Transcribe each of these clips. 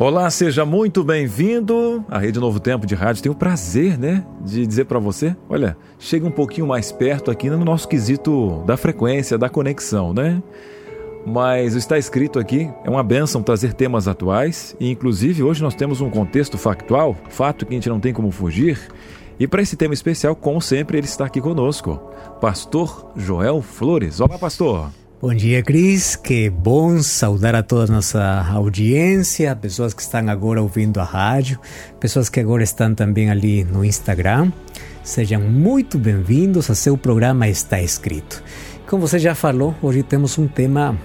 Olá, seja muito bem-vindo à Rede Novo Tempo de Rádio. Tenho o prazer, né, de dizer para você, olha, chega um pouquinho mais perto aqui no nosso quesito da frequência, da conexão, né? Mas está escrito aqui, é uma benção trazer temas atuais e inclusive hoje nós temos um contexto factual, fato que a gente não tem como fugir. E para esse tema especial, como sempre, ele está aqui conosco, Pastor Joel Flores. Olá, pastor. Bom dia, Cris. Que bom saudar a toda a nossa audiência, pessoas que estão agora ouvindo a rádio, pessoas que agora estão também ali no Instagram. Sejam muito bem-vindos a seu programa Está Escrito. Como você já falou, hoje temos um tema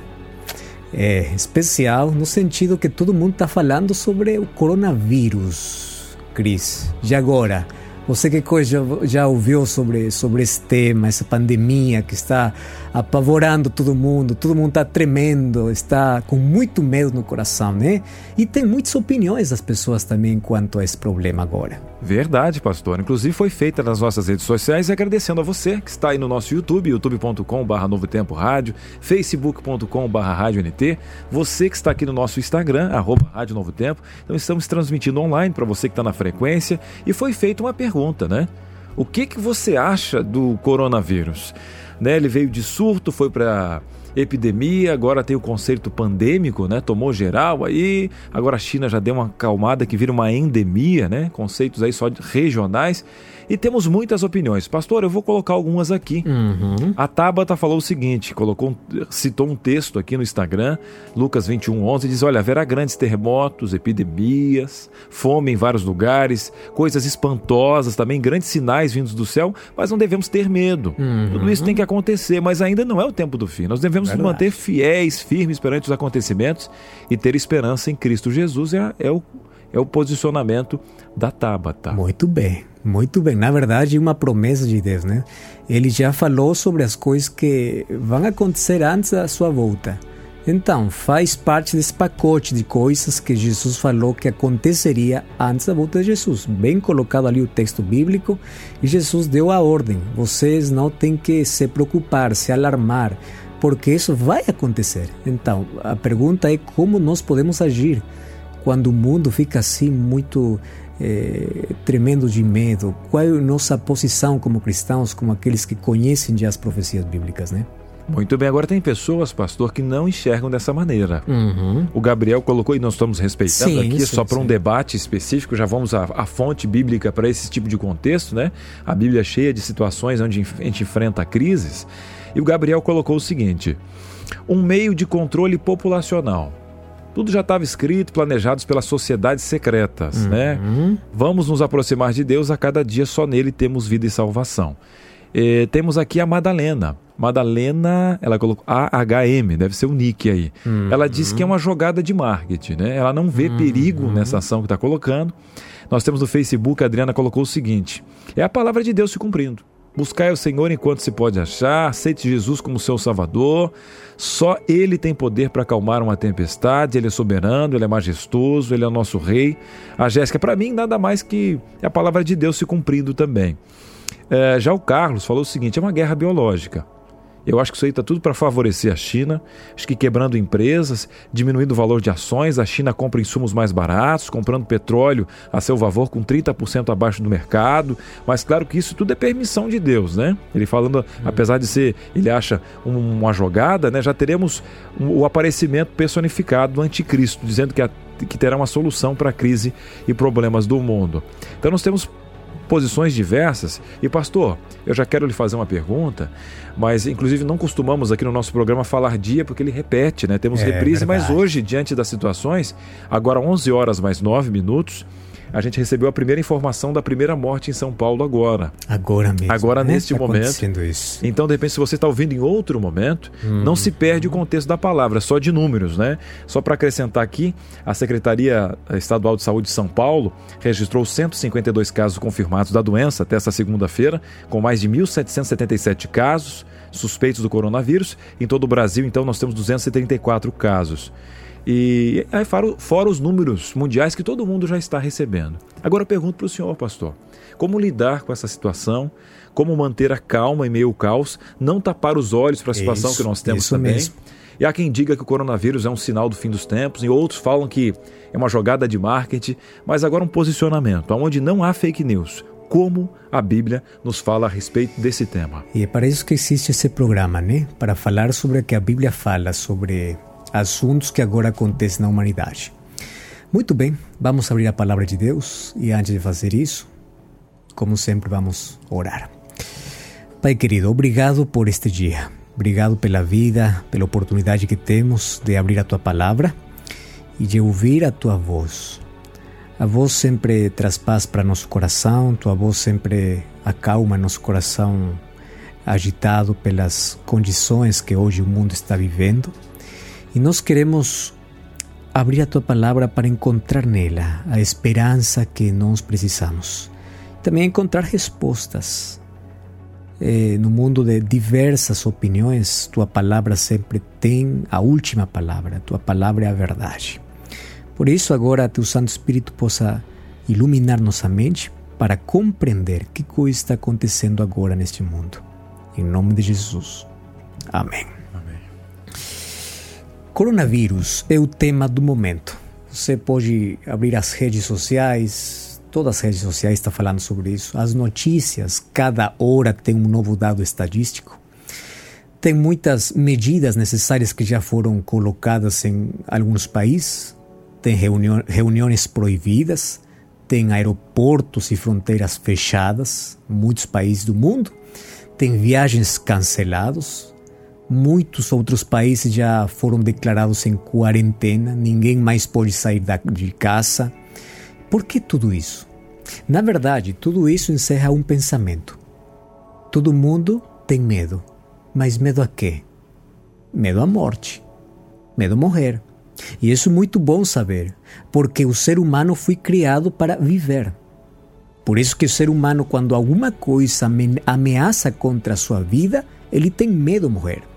é, especial no sentido que todo mundo está falando sobre o coronavírus, Cris. E agora? Você que já, já ouviu sobre, sobre esse tema, essa pandemia que está apavorando todo mundo, todo mundo está tremendo, está com muito medo no coração, né? E tem muitas opiniões das pessoas também quanto a esse problema agora. Verdade, pastor. Inclusive foi feita nas nossas redes sociais e agradecendo a você que está aí no nosso YouTube, youtube.com.br Novo Tempo Rádio, facebook.com.br Rádio NT, você que está aqui no nosso Instagram, arroba Rádio Novo Tempo. Então estamos transmitindo online para você que está na frequência e foi feita uma pergunta, né? O que, que você acha do coronavírus? Né, ele veio de surto, foi para epidemia, agora tem o conceito pandêmico, né? Tomou geral aí, agora a China já deu uma acalmada que vira uma endemia, né? Conceitos aí só regionais. E temos muitas opiniões. Pastor, eu vou colocar algumas aqui. Uhum. A Tabata falou o seguinte, colocou citou um texto aqui no Instagram, Lucas 21, 11, diz, olha, haverá grandes terremotos, epidemias, fome em vários lugares, coisas espantosas, também grandes sinais vindos do céu, mas não devemos ter medo. Uhum. Tudo isso tem que acontecer, mas ainda não é o tempo do fim. Nós devemos nos manter fiéis, firmes perante os acontecimentos e ter esperança em Cristo Jesus é, é o é o posicionamento da Tabata. Muito bem, muito bem. Na verdade, uma promessa de Deus, né? Ele já falou sobre as coisas que vão acontecer antes da sua volta. Então, faz parte desse pacote de coisas que Jesus falou que aconteceria antes da volta de Jesus. Bem colocado ali o texto bíblico, e Jesus deu a ordem: vocês não têm que se preocupar, se alarmar, porque isso vai acontecer. Então, a pergunta é como nós podemos agir quando o mundo fica assim muito é, tremendo de medo? Qual é a nossa posição como cristãos, como aqueles que conhecem já as profecias bíblicas, né? Muito bem, agora tem pessoas, pastor, que não enxergam dessa maneira. Uhum. O Gabriel colocou, e nós estamos respeitando sim, aqui, sim, só para um debate específico, já vamos à, à fonte bíblica para esse tipo de contexto, né? A Bíblia é cheia de situações onde a gente enfrenta crises. E o Gabriel colocou o seguinte: um meio de controle populacional tudo já estava escrito, planejados pelas sociedades secretas, uhum. né? Vamos nos aproximar de Deus a cada dia, só nele temos vida e salvação. E, temos aqui a Madalena. Madalena, ela colocou AHM, deve ser o nick aí. Uhum. Ela diz que é uma jogada de marketing, né? Ela não vê uhum. perigo nessa ação que está colocando. Nós temos no Facebook, a Adriana colocou o seguinte: é a palavra de Deus se cumprindo. Buscai o Senhor enquanto se pode achar, aceite Jesus como seu Salvador. Só Ele tem poder para acalmar uma tempestade, Ele é soberano, Ele é majestoso, Ele é o nosso Rei. A Jéssica, para mim, nada mais que a palavra de Deus se cumprindo também. É, já o Carlos falou o seguinte: é uma guerra biológica. Eu acho que isso aí está tudo para favorecer a China. Acho que quebrando empresas, diminuindo o valor de ações, a China compra insumos mais baratos, comprando petróleo a seu favor com 30% abaixo do mercado. Mas claro que isso tudo é permissão de Deus, né? Ele falando, hum. apesar de ser, ele acha uma jogada, né? Já teremos o aparecimento personificado do anticristo, dizendo que, a, que terá uma solução para a crise e problemas do mundo. Então nós temos posições diversas. E pastor, eu já quero lhe fazer uma pergunta, mas inclusive não costumamos aqui no nosso programa falar dia porque ele repete, né? Temos é, reprise, verdade. mas hoje, diante das situações, agora 11 horas mais 9 minutos, a gente recebeu a primeira informação da primeira morte em São Paulo agora. Agora mesmo. Agora, né? neste tá momento. Isso. Então, de repente, se você está ouvindo em outro momento, hum. não se perde o contexto da palavra, só de números, né? Só para acrescentar aqui, a Secretaria Estadual de Saúde de São Paulo registrou 152 casos confirmados da doença até essa segunda-feira, com mais de 1.777 casos suspeitos do coronavírus. Em todo o Brasil, então, nós temos 234 casos. E aí fora, fora os números mundiais que todo mundo já está recebendo. Agora eu pergunto para o senhor, pastor, como lidar com essa situação? Como manter a calma em meio ao caos? Não tapar os olhos para a situação isso, que nós temos também? Mesmo. E há quem diga que o coronavírus é um sinal do fim dos tempos, e outros falam que é uma jogada de marketing, mas agora um posicionamento, onde não há fake news. Como a Bíblia nos fala a respeito desse tema. E é para isso que existe esse programa, né? Para falar sobre o que a Bíblia fala sobre assuntos que agora acontecem na humanidade. Muito bem, vamos abrir a palavra de Deus e antes de fazer isso, como sempre, vamos orar. Pai querido, obrigado por este dia. Obrigado pela vida, pela oportunidade que temos de abrir a tua palavra e de ouvir a tua voz. A voz sempre traz paz para nosso coração, tua voz sempre acalma nosso coração agitado pelas condições que hoje o mundo está vivendo. E nós queremos abrir a tua palavra para encontrar nela a esperança que nós precisamos. Também encontrar respostas. Eh, no mundo de diversas opiniões, tua palavra sempre tem a última palavra, tua palavra é a verdade. Por isso, agora, teu Santo Espírito possa iluminar nossa mente para compreender que coisa está acontecendo agora neste mundo. Em nome de Jesus. Amém. Coronavírus é o tema do momento. Você pode abrir as redes sociais, todas as redes sociais estão falando sobre isso. As notícias, cada hora tem um novo dado estatístico. Tem muitas medidas necessárias que já foram colocadas em alguns países. Tem reuniões proibidas, tem aeroportos e fronteiras fechadas, muitos países do mundo. Tem viagens canceladas, Muitos outros países já foram declarados em quarentena, ninguém mais pode sair de casa. Por que tudo isso? Na verdade, tudo isso encerra um pensamento. Todo mundo tem medo. Mas medo a quê? Medo à morte. Medo a morrer. E isso é muito bom saber, porque o ser humano foi criado para viver. Por isso que o ser humano, quando alguma coisa ameaça contra a sua vida, ele tem medo de morrer.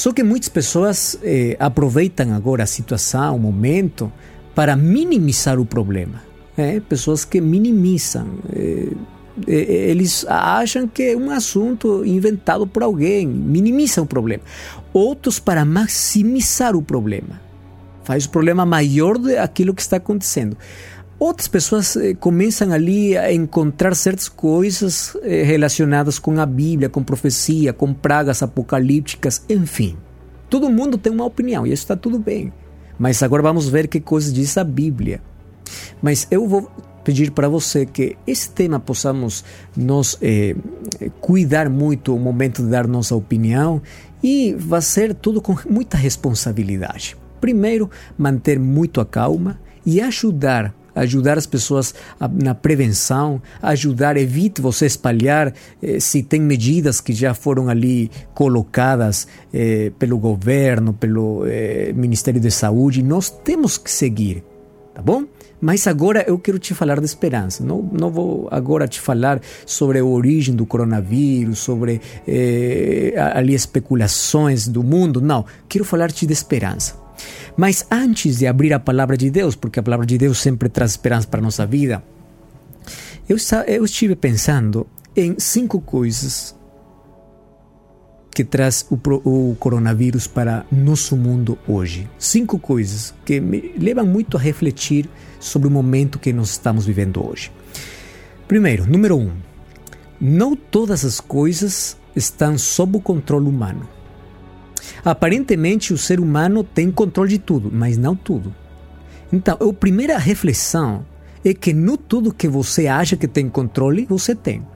Só que muitas pessoas eh, aproveitam agora a situação, o momento, para minimizar o problema. É, pessoas que minimizam. Eh, eh, eles acham que é um assunto inventado por alguém, minimizam o problema. Outros para maximizar o problema. Faz o problema maior do aquilo que está acontecendo. Outras pessoas eh, começam ali a encontrar certas coisas eh, relacionadas com a Bíblia, com profecia, com pragas apocalípticas, enfim. Todo mundo tem uma opinião e isso está tudo bem. Mas agora vamos ver que coisas diz a Bíblia. Mas eu vou pedir para você que esse tema possamos nos eh, cuidar muito o momento de dar nossa opinião e fazer tudo com muita responsabilidade. Primeiro, manter muito a calma e ajudar ajudar as pessoas a, na prevenção, ajudar, evite você espalhar eh, se tem medidas que já foram ali colocadas eh, pelo governo, pelo eh, Ministério da Saúde, nós temos que seguir, tá bom? Mas agora eu quero te falar de esperança. Não, não vou agora te falar sobre a origem do coronavírus, sobre eh, ali especulações do mundo. Não, quero falar-te de esperança. Mas antes de abrir a palavra de Deus, porque a palavra de Deus sempre traz esperança para a nossa vida, eu, eu estive pensando em cinco coisas que traz o, o, coronavírus para nosso mundo hoje. Cinco coisas que me levam muito a refletir sobre o momento que nós estamos vivendo hoje. Primeiro, número um, não todas as coisas estão sob o controle humano. Aparentemente, o ser humano tem controle de tudo, mas não tudo. Então, a primeira reflexão é que não tudo que você acha que tem controle, você tem.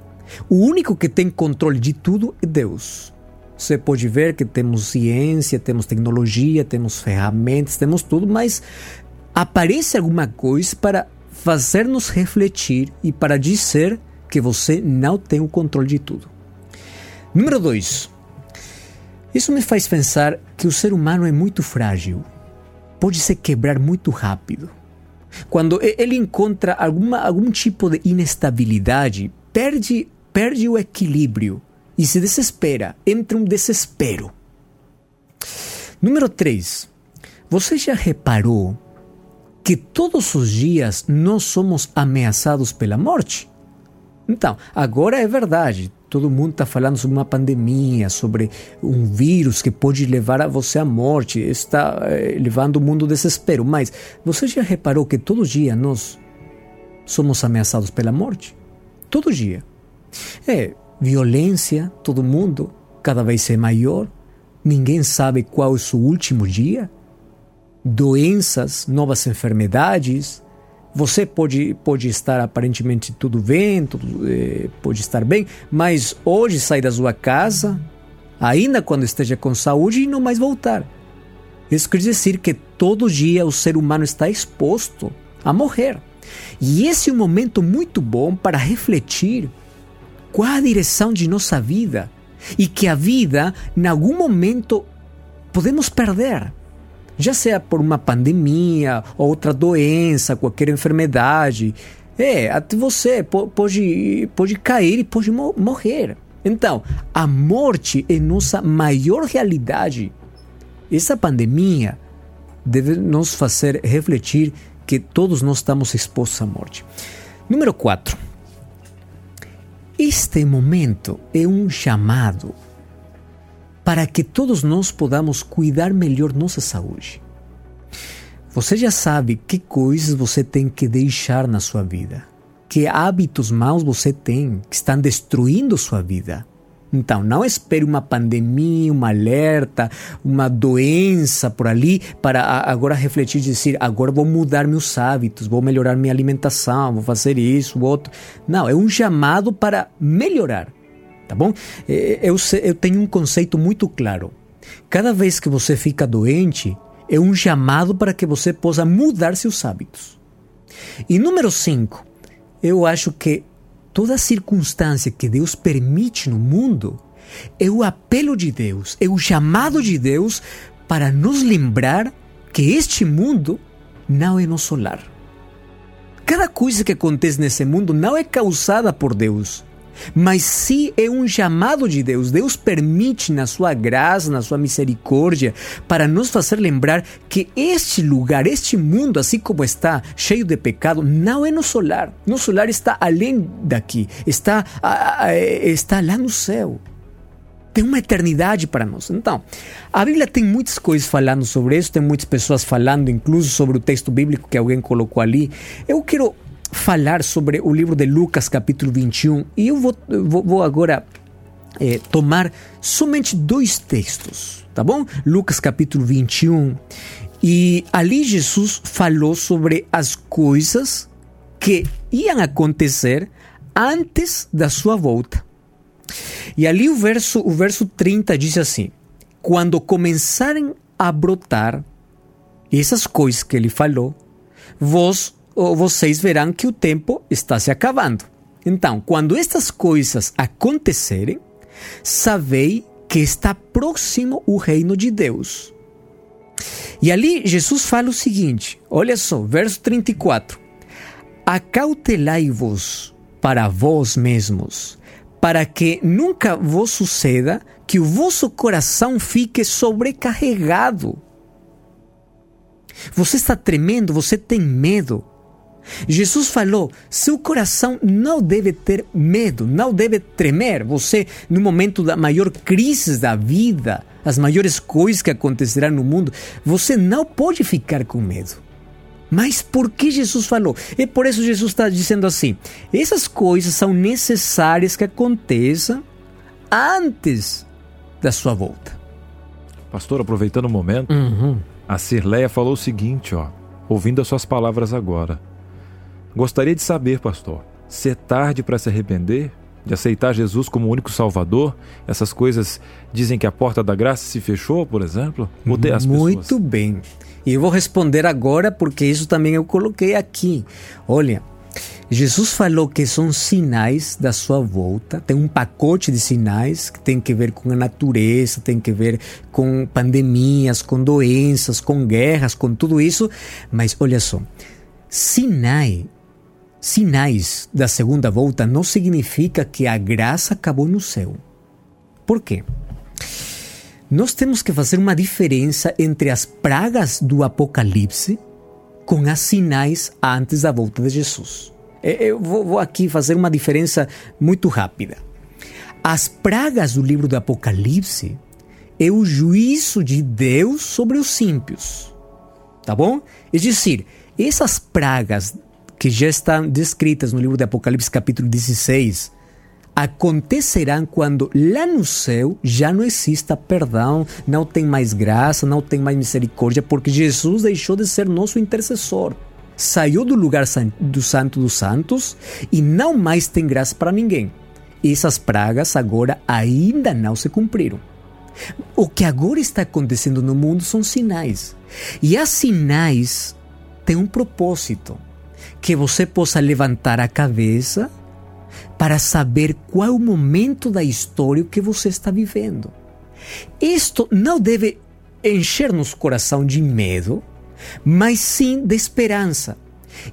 O único que tem controle de tudo é Deus. Você pode ver que temos ciência, temos tecnologia, temos ferramentas, temos tudo, mas aparece alguma coisa para fazer-nos refletir e para dizer que você não tem o controle de tudo. Número 2. Isso me faz pensar que o ser humano é muito frágil. Pode se quebrar muito rápido. Quando ele encontra alguma, algum tipo de inestabilidade, perde, perde o equilíbrio e se desespera, entra um desespero. Número 3. Você já reparou que todos os dias nós somos ameaçados pela morte? Então, agora é verdade. Todo mundo está falando sobre uma pandemia, sobre um vírus que pode levar a você à morte, está eh, levando o mundo ao desespero. Mas você já reparou que todo dia nós somos ameaçados pela morte? Todo dia. É violência, todo mundo, cada vez é maior. Ninguém sabe qual é o seu último dia. Doenças, novas enfermidades, você pode, pode estar aparentemente tudo bem, tudo, eh, pode estar bem, mas hoje sai da sua casa, ainda quando esteja com saúde, e não mais voltar. Isso quer dizer que todo dia o ser humano está exposto a morrer. E esse é um momento muito bom para refletir qual a direção de nossa vida e que a vida, em algum momento, podemos perder já seja por uma pandemia, outra doença, qualquer enfermidade. É, até você pode, pode cair e pode morrer. Então, a morte é nossa maior realidade. Essa pandemia deve nos fazer refletir que todos nós estamos expostos à morte. Número 4. Este momento é um chamado para que todos nós podamos cuidar melhor nossa saúde. Você já sabe que coisas você tem que deixar na sua vida, que hábitos maus você tem que estão destruindo sua vida. Então, não espere uma pandemia, uma alerta, uma doença por ali para agora refletir e dizer: agora vou mudar meus hábitos, vou melhorar minha alimentação, vou fazer isso, outro. Não, é um chamado para melhorar tá bom? É, eu, eu tenho um conceito muito claro. Cada vez que você fica doente, é um chamado para que você possa mudar seus hábitos. E número 5, eu acho que toda circunstância que Deus permite no mundo é o apelo de Deus, é o chamado de Deus para nos lembrar que este mundo não é nosso lar. Cada coisa que acontece nesse mundo não é causada por Deus, mas se é um chamado de Deus, Deus permite na sua graça, na sua misericórdia, para nos fazer lembrar que este lugar, este mundo, assim como está cheio de pecado, não é nosso lar. Nosso lar está além daqui, está, está lá no céu. Tem uma eternidade para nós. Então, a Bíblia tem muitas coisas falando sobre isso, tem muitas pessoas falando, incluso sobre o texto bíblico que alguém colocou ali. Eu quero falar sobre o livro de Lucas, capítulo 21, e eu vou, vou, vou agora é, tomar somente dois textos, tá bom? Lucas, capítulo 21. E ali Jesus falou sobre as coisas que iam acontecer antes da sua volta. E ali o verso, o verso 30 diz assim: Quando começarem a brotar essas coisas que ele falou, vós vocês verão que o tempo está se acabando. Então, quando estas coisas acontecerem, sabei que está próximo o reino de Deus. E ali Jesus fala o seguinte: olha só, verso 34. Acautelai-vos para vós mesmos, para que nunca vos suceda que o vosso coração fique sobrecarregado. Você está tremendo, você tem medo. Jesus falou: seu coração não deve ter medo, não deve tremer. Você, no momento da maior crise da vida, as maiores coisas que acontecerão no mundo, você não pode ficar com medo. Mas por que Jesus falou? E por isso Jesus está dizendo assim: essas coisas são necessárias que aconteçam antes da sua volta. Pastor, aproveitando o momento, uhum. a Cirleia falou o seguinte, ó, ouvindo as suas palavras agora. Gostaria de saber, pastor, se é tarde para se arrepender, de aceitar Jesus como único Salvador? Essas coisas dizem que a porta da graça se fechou, por exemplo? Muito bem. E eu vou responder agora porque isso também eu coloquei aqui. Olha, Jesus falou que são sinais da sua volta, tem um pacote de sinais que tem que ver com a natureza, tem que ver com pandemias, com doenças, com guerras, com tudo isso. Mas olha só, sinai, sinais da segunda volta não significa que a graça acabou no céu. Por quê? Nós temos que fazer uma diferença entre as pragas do Apocalipse com as sinais antes da volta de Jesus. Eu vou aqui fazer uma diferença muito rápida. As pragas do livro do Apocalipse é o juízo de Deus sobre os ímpios. Tá bom? É dizer, essas pragas que já estão descritas no livro do Apocalipse, capítulo 16, acontecerão quando lá no céu já não exista perdão, não tem mais graça, não tem mais misericórdia, porque Jesus deixou de ser nosso intercessor. Saiu do lugar do Santo dos Santos e não mais tem graça para ninguém. Essas pragas agora ainda não se cumpriram. O que agora está acontecendo no mundo são sinais. E as sinais têm um propósito: que você possa levantar a cabeça para saber qual é o momento da história que você está vivendo. Isto não deve encher nos coração de medo, mas sim de esperança.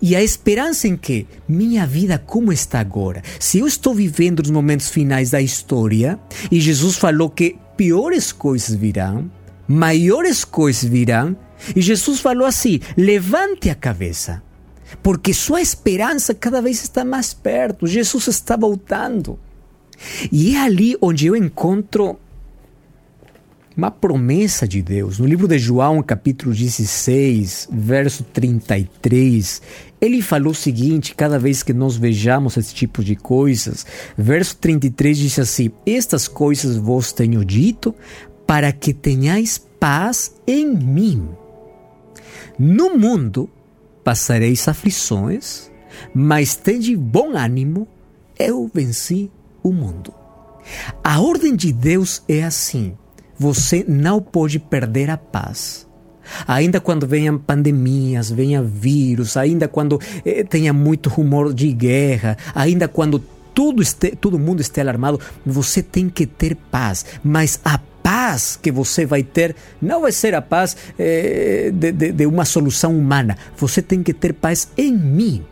E a esperança em que minha vida como está agora? Se eu estou vivendo os momentos finais da história e Jesus falou que piores coisas virão, maiores coisas virão, e Jesus falou assim: levante a cabeça porque sua esperança cada vez está mais perto. Jesus está voltando. E é ali onde eu encontro uma promessa de Deus. No livro de João, capítulo 16, verso 33, ele falou o seguinte: cada vez que nós vejamos esse tipo de coisas, verso 33 diz assim: Estas coisas vos tenho dito para que tenhais paz em mim. No mundo passareis aflições, mas tende bom ânimo, eu venci o mundo. A ordem de Deus é assim: você não pode perder a paz. Ainda quando venham pandemias, venha vírus, ainda quando eh, tenha muito rumor de guerra, ainda quando tudo este, todo mundo esteja alarmado, você tem que ter paz. Mas a paz que você vai ter não vai ser a paz eh, de, de, de uma solução humana. Você tem que ter paz em mim.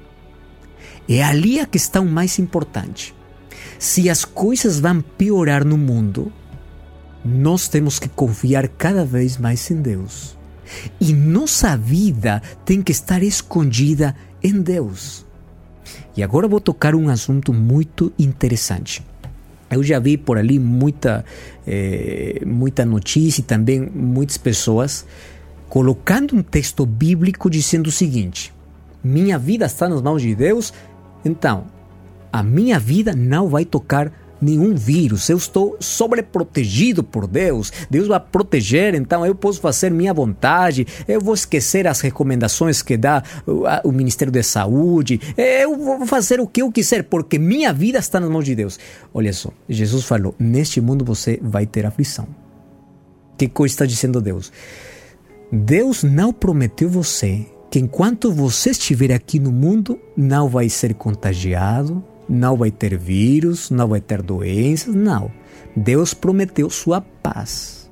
É ali a questão mais importante. Se as coisas vão piorar no mundo, nós temos que confiar cada vez mais em Deus. E nossa vida tem que estar escondida em Deus. E agora vou tocar um assunto muito interessante. Eu já vi por ali muita, é, muita notícia e também muitas pessoas colocando um texto bíblico dizendo o seguinte: minha vida está nas mãos de Deus, então a minha vida não vai tocar nenhum vírus, eu estou sobreprotegido por Deus, Deus vai proteger, então eu posso fazer minha vontade, eu vou esquecer as recomendações que dá o, Ministério da Saúde, eu vou fazer o que eu quiser, porque minha vida está nas mãos de Deus. Olha só, Jesus falou: neste mundo você vai ter aflição. Que coisa está dizendo Deus? Deus não prometeu você que enquanto você estiver aqui no mundo, não vai ser contagiado, não vai ter vírus, não vai ter doenças, não. Deus prometeu sua paz.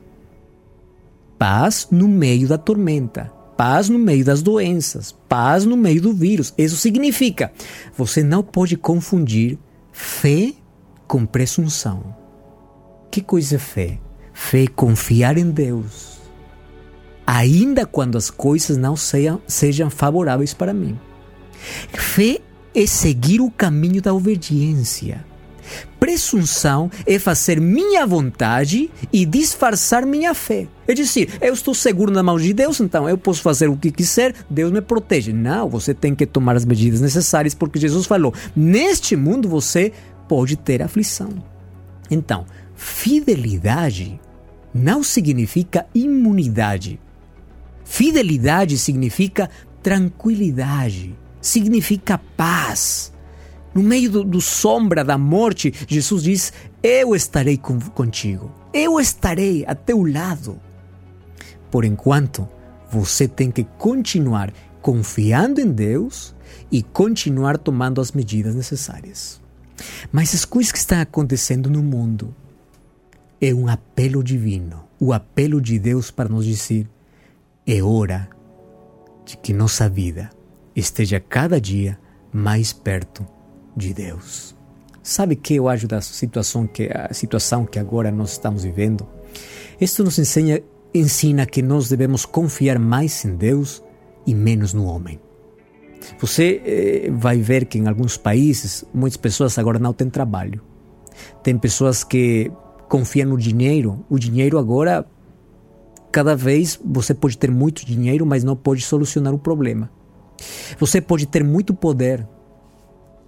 Paz no meio da tormenta, paz no meio das doenças, paz no meio do vírus. Isso significa, você não pode confundir fé com presunção. Que coisa é fé? Fé é confiar em Deus, ainda quando as coisas não sejam, sejam favoráveis para mim. Fé é seguir o caminho da obediência. Presunção é fazer minha vontade e disfarçar minha fé. É dizer, eu estou seguro na mão de Deus, então eu posso fazer o que quiser, Deus me protege. Não, você tem que tomar as medidas necessárias, porque Jesus falou: neste mundo você pode ter aflição. Então, fidelidade não significa imunidade. Fidelidade significa tranquilidade significa paz. No meio do, do, sombra da morte, Jesus diz: Eu estarei com, contigo, eu estarei a teu lado. Por enquanto, você tem que continuar confiando em Deus e continuar tomando as medidas necessárias. Mas as coisas que estão acontecendo no mundo é um apelo divino, o apelo de Deus para nos dizer: é hora de que nossa vida esteja cada dia mais perto de Deus. Sabe que eu acho da situação que a situação que agora nós estamos vivendo? Isto nos ensina ensina que nós devemos confiar mais em Deus e menos no homem. Você eh, vai ver que em alguns países muitas pessoas agora não têm trabalho. Tem pessoas que confiam no dinheiro. O dinheiro agora, cada vez você pode ter muito dinheiro, mas não pode solucionar o problema. Você pode ter muito poder.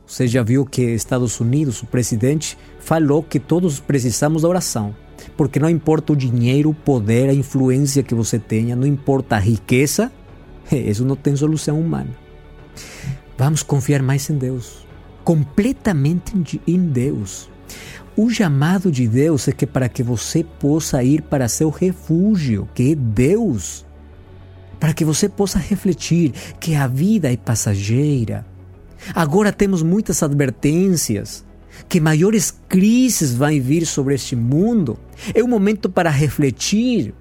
Você já viu que Estados Unidos, o presidente, falou que todos precisamos da oração. Porque não importa o dinheiro, o poder, a influência que você tenha, não importa a riqueza, isso não tem solução humana. Vamos confiar mais em Deus, completamente em Deus. O chamado de Deus é que para que você possa ir para seu refúgio, que é Deus, para que você possa refletir que a vida é passageira. Agora temos muitas advertências que maiores crises vão vir sobre este mundo. É um momento para refletir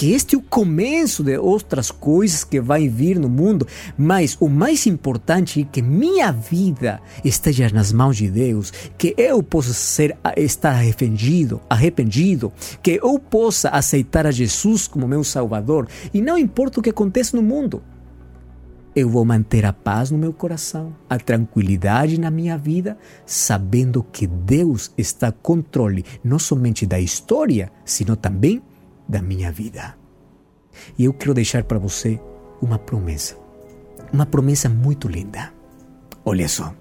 que este é o começo de outras coisas que vai vir no mundo, mas o mais importante é que minha vida esteja nas mãos de Deus, que eu possa ser estar arrependido, arrependido, que eu possa aceitar a Jesus como meu Salvador, e não importa o que aconteça no mundo. Eu vou manter a paz no meu coração, a tranquilidade na minha vida, sabendo que Deus está controle não somente da história, sino também da minha vida. E eu quero deixar para você uma promessa. Uma promessa muito linda. Olha só.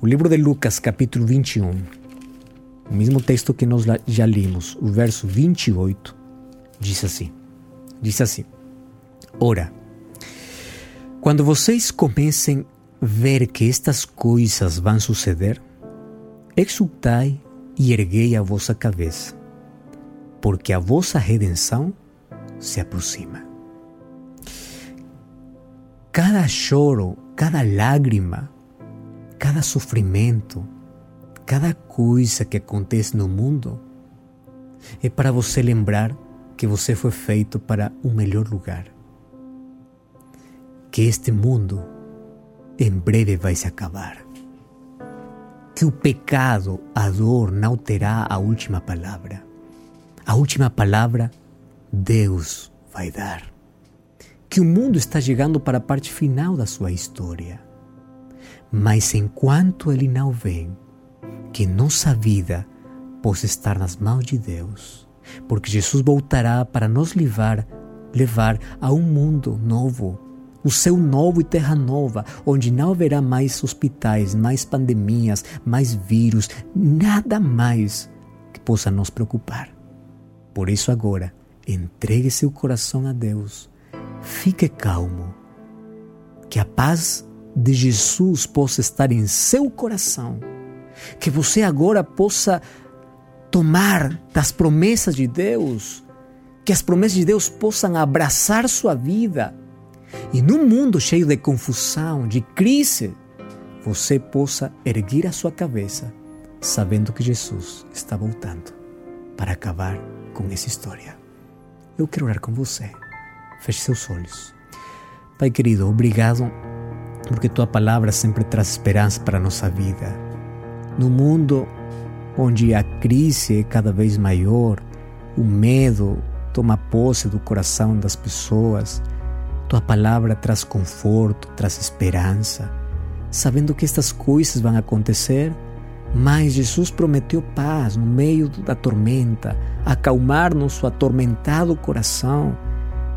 O livro de Lucas, capítulo 21, o mesmo texto que nós já lemos, o verso 28, diz assim: Diz assim: Ora, quando vocês comecem a ver que estas coisas vão suceder, exultai e erguei a vossa cabeça, porque a vossa redenção se aproxima. Cada choro, cada lágrima, cada sofrimento, cada coisa que acontece no mundo é para você lembrar que você foi feito para um melhor lugar. Que este mundo em breve vai se acabar. Que o pecado, a dor, não terá a última palavra a última palavra Deus vai dar. Que o mundo está chegando para a parte final da sua história. Mas enquanto ele não vem, que nossa vida possa estar nas mãos de Deus, porque Jesus voltará para nos levar, levar a um mundo novo, o céu novo e terra nova, onde não haverá mais hospitais, mais pandemias, mais vírus, nada mais que possa nos preocupar. Por isso, agora, entregue seu coração a Deus. Fique calmo. Que a paz de Jesus possa estar em seu coração. Que você agora possa tomar das promessas de Deus. Que as promessas de Deus possam abraçar sua vida. E num mundo cheio de confusão, de crise, você possa erguer a sua cabeça, sabendo que Jesus está voltando para acabar com essa história. Eu quero orar com você. Feche seus olhos. Pai querido, obrigado porque tua palavra sempre traz esperança para a nossa vida. No mundo onde a crise é cada vez maior, o medo toma posse do coração das pessoas, tua palavra traz conforto, traz esperança, sabendo que estas coisas vão acontecer mas Jesus prometeu paz no meio da tormenta, acalmar nosso atormentado coração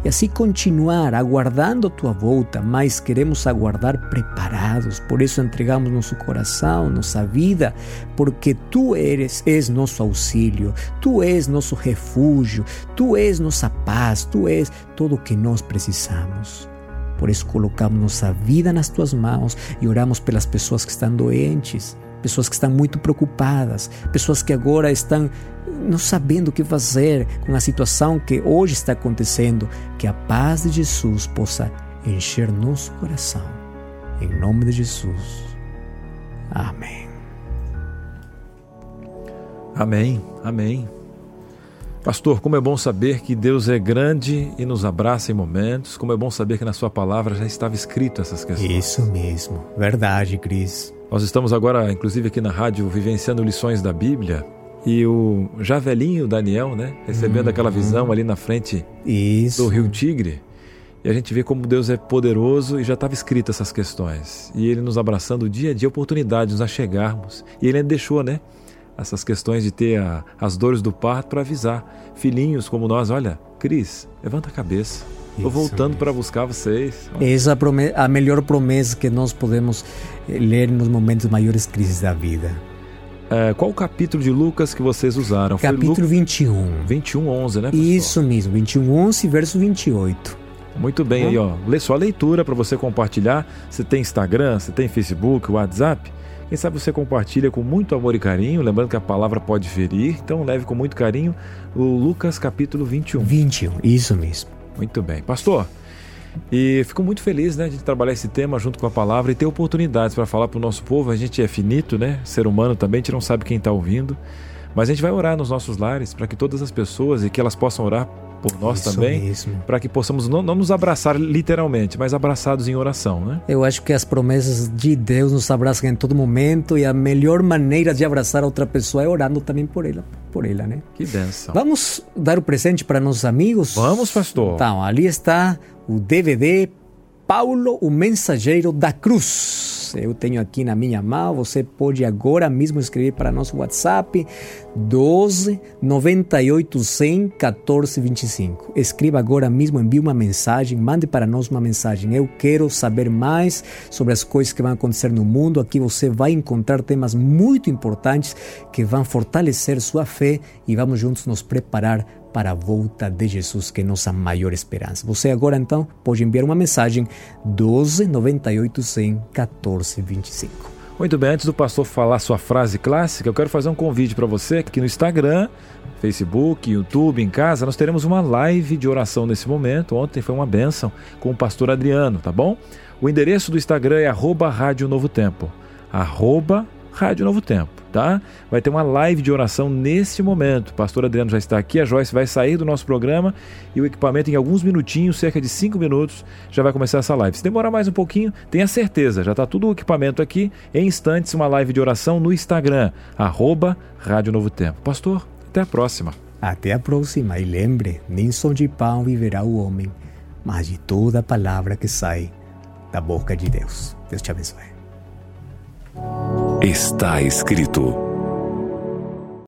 e assim continuar aguardando a tua volta, mas queremos aguardar preparados. Por isso entregamos nosso coração, nossa vida, porque tu eres és nosso auxílio, tu és nosso refúgio, tu és nossa paz, tu és tudo o que nós precisamos. Por isso colocamos nossa vida nas tuas mãos e oramos pelas pessoas que estão doentes pessoas que estão muito preocupadas, pessoas que agora estão não sabendo o que fazer com a situação que hoje está acontecendo, que a paz de Jesus possa encher nosso coração. Em nome de Jesus. Amém. Amém. Amém. Pastor, como é bom saber que Deus é grande e nos abraça em momentos, como é bom saber que na Sua palavra já estava escrito essas questões. Isso mesmo, verdade, Cris. Nós estamos agora, inclusive aqui na rádio, vivenciando lições da Bíblia e o já velhinho Daniel, né, recebendo uhum. aquela visão ali na frente Isso. do Rio Tigre. E a gente vê como Deus é poderoso e já estava escrito essas questões. E Ele nos abraçando dia a dia, oportunidades, nos chegarmos. E Ele deixou, né? essas questões de ter a, as dores do parto para avisar filhinhos como nós, olha, Cris, levanta a cabeça. Estou voltando para buscar vocês. Essa é a melhor promessa que nós podemos eh, ler nos momentos maiores crises da vida. É, qual o capítulo de Lucas que vocês usaram? Capítulo Foi Lu... 21. 21, 11, né? Pastor? Isso mesmo, 21, 11, verso 28. Muito bem, aí ó, lê sua leitura para você compartilhar. Você tem Instagram, você tem Facebook, WhatsApp? Quem sabe você compartilha com muito amor e carinho, lembrando que a palavra pode ferir, então leve com muito carinho o Lucas capítulo 21. 21, isso mesmo. Muito bem. Pastor, e fico muito feliz né, de trabalhar esse tema junto com a palavra e ter oportunidades para falar para o nosso povo. A gente é finito, né? Ser humano também, a gente não sabe quem está ouvindo. Mas a gente vai orar nos nossos lares para que todas as pessoas e que elas possam orar por nós Isso também, para que possamos não, não, nos abraçar literalmente, mas abraçados em oração, né? Eu acho que as promessas de Deus nos abraçam em todo momento e a melhor maneira de abraçar a outra pessoa é orando também por ela, por ela, né? Que benção. Vamos dar o presente para nossos amigos? Vamos, pastor. Então, ali está o DVD Paulo, o mensageiro da cruz. Eu tenho aqui na minha mão. Você pode agora mesmo escrever para nosso WhatsApp 12 98 100 14 25. Escreva agora mesmo, envie uma mensagem, mande para nós uma mensagem. Eu quero saber mais sobre as coisas que vão acontecer no mundo. Aqui você vai encontrar temas muito importantes que vão fortalecer sua fé e vamos juntos nos preparar para a volta de Jesus, que é nossa maior esperança. Você agora então pode enviar uma mensagem 12 98 100 14 25. Muito bem, antes do pastor falar sua frase clássica, eu quero fazer um convite para você que no Instagram, Facebook, YouTube, em casa, nós teremos uma live de oração nesse momento. Ontem foi uma benção com o pastor Adriano, tá bom? O endereço do Instagram é arroba Rádio Novo Tempo. Arroba Rádio Novo Tempo tá? Vai ter uma live de oração nesse momento. O pastor Adriano já está aqui, a Joyce vai sair do nosso programa e o equipamento em alguns minutinhos, cerca de cinco minutos, já vai começar essa live. Se demorar mais um pouquinho, tenha certeza, já está tudo o equipamento aqui. Em instantes, uma live de oração no Instagram, arroba Rádio Novo Tempo. Pastor, até a próxima. Até a próxima e lembre, nem só de pão viverá o homem, mas de toda palavra que sai da boca de Deus. Deus te abençoe. Está escrito